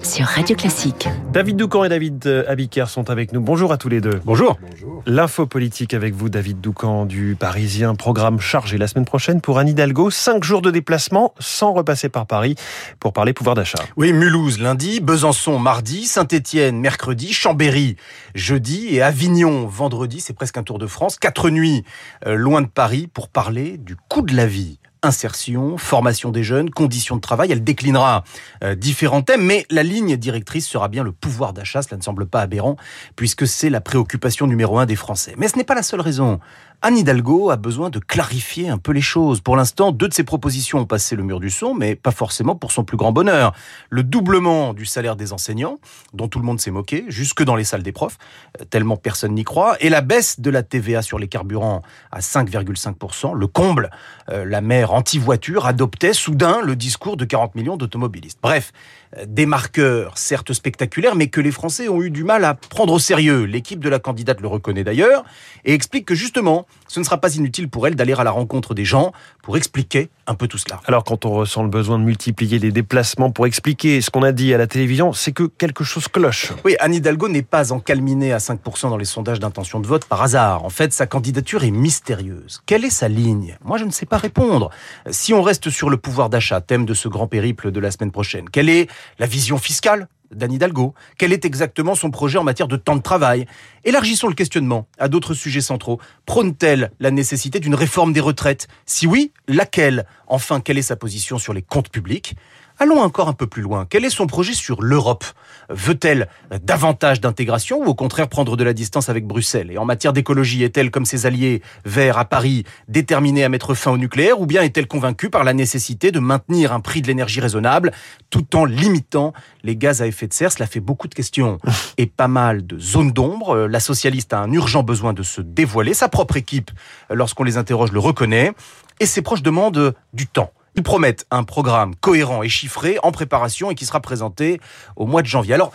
sur Radio Classique. David Doucan et David euh, Abiker sont avec nous. Bonjour à tous les deux. Bonjour. L'info politique avec vous, David Doucan du Parisien. Programme chargé la semaine prochaine pour Anne Hidalgo. Cinq jours de déplacement sans repasser par Paris pour parler pouvoir d'achat. Oui, Mulhouse lundi, Besançon mardi, Saint-Étienne mercredi, Chambéry jeudi et Avignon vendredi. C'est presque un tour de France. Quatre nuits euh, loin de Paris pour parler du coût de la vie insertion, formation des jeunes, conditions de travail. Elle déclinera euh, différents thèmes, mais la ligne directrice sera bien le pouvoir d'achat. Cela ne semble pas aberrant, puisque c'est la préoccupation numéro un des Français. Mais ce n'est pas la seule raison. Anne Hidalgo a besoin de clarifier un peu les choses. Pour l'instant, deux de ses propositions ont passé le mur du son, mais pas forcément pour son plus grand bonheur. Le doublement du salaire des enseignants, dont tout le monde s'est moqué, jusque dans les salles des profs, euh, tellement personne n'y croit, et la baisse de la TVA sur les carburants à 5,5%, le comble. Euh, la mère anti-voiture adoptait soudain le discours de 40 millions d'automobilistes. Bref, euh, des marqueurs certes spectaculaires, mais que les Français ont eu du mal à prendre au sérieux. L'équipe de la candidate le reconnaît d'ailleurs, et explique que justement, ce ne sera pas inutile pour elle d'aller à la rencontre des gens pour expliquer un peu tout cela. Alors quand on ressent le besoin de multiplier les déplacements pour expliquer ce qu'on a dit à la télévision, c'est que quelque chose cloche. Oui, Anne Hidalgo n'est pas encalminée à 5% dans les sondages d'intention de vote par hasard. En fait, sa candidature est mystérieuse. Quelle est sa ligne? Moi, je ne sais pas répondre. Si on reste sur le pouvoir d'achat, thème de ce grand périple de la semaine prochaine, quelle est la vision fiscale? d'Anne Hidalgo. Quel est exactement son projet en matière de temps de travail? Élargissons le questionnement à d'autres sujets centraux. Prône-t-elle la nécessité d'une réforme des retraites? Si oui, laquelle? Enfin, quelle est sa position sur les comptes publics? Allons encore un peu plus loin. Quel est son projet sur l'Europe? Veut-elle davantage d'intégration ou au contraire prendre de la distance avec Bruxelles? Et en matière d'écologie, est-elle comme ses alliés verts à Paris déterminée à mettre fin au nucléaire ou bien est-elle convaincue par la nécessité de maintenir un prix de l'énergie raisonnable tout en limitant les gaz à effet de serre? Cela fait beaucoup de questions et pas mal de zones d'ombre. La socialiste a un urgent besoin de se dévoiler. Sa propre équipe, lorsqu'on les interroge, le reconnaît. Et ses proches demandent du temps. Ils promettent un programme cohérent et chiffré en préparation et qui sera présenté au mois de janvier. Alors,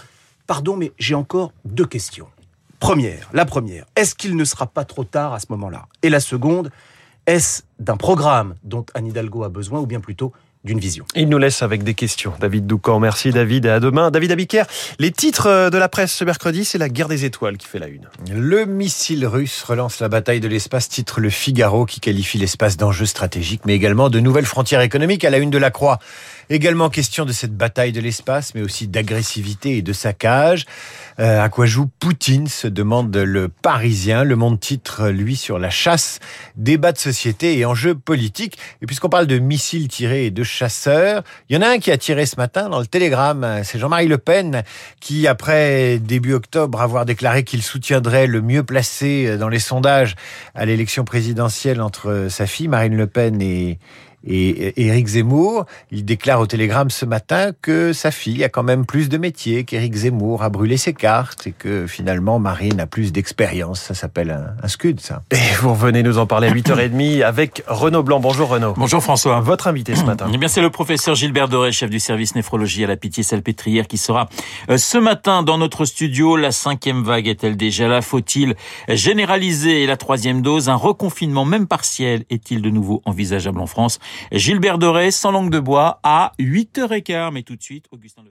pardon, mais j'ai encore deux questions. Première, la première, est-ce qu'il ne sera pas trop tard à ce moment-là? Et la seconde, est-ce d'un programme dont Anne Hidalgo a besoin ou bien plutôt d'une vision. Il nous laisse avec des questions. David Doucan, merci David et à demain. David Abiker, les titres de la presse ce mercredi, c'est la guerre des étoiles qui fait la une. Le missile russe relance la bataille de l'espace, titre Le Figaro qui qualifie l'espace d'enjeu stratégique, mais également de nouvelles frontières économiques à la une de la Croix. Également question de cette bataille de l'espace, mais aussi d'agressivité et de saccage. Euh, à quoi joue Poutine se demande le Parisien. Le Monde titre, lui, sur la chasse, débat de société et enjeux politiques. Et puisqu'on parle de missiles tirés et de chasseurs, il y en a un qui a tiré ce matin dans le Télégramme. C'est Jean-Marie Le Pen qui, après début octobre, avoir déclaré qu'il soutiendrait le mieux placé dans les sondages à l'élection présidentielle entre sa fille Marine Le Pen et et Éric Zemmour, il déclare au Télégramme ce matin que sa fille a quand même plus de métier, qu'Éric Zemmour a brûlé ses cartes et que finalement Marine a plus d'expérience. Ça s'appelle un, un, scud, ça. Et vous revenez nous en parler à 8h30 avec Renaud Blanc. Bonjour Renaud. Bonjour François. Votre invité ce matin. Eh bien, c'est le professeur Gilbert Doré, chef du service néphrologie à la Pitié-Salpêtrière, qui sera euh, ce matin dans notre studio. La cinquième vague est-elle déjà là? Faut-il généraliser? La troisième dose Un reconfinement, même partiel, est-il de nouveau envisageable en France? Gilbert Doré, sans langue de bois, à 8h15. Mais tout de suite, Augustin.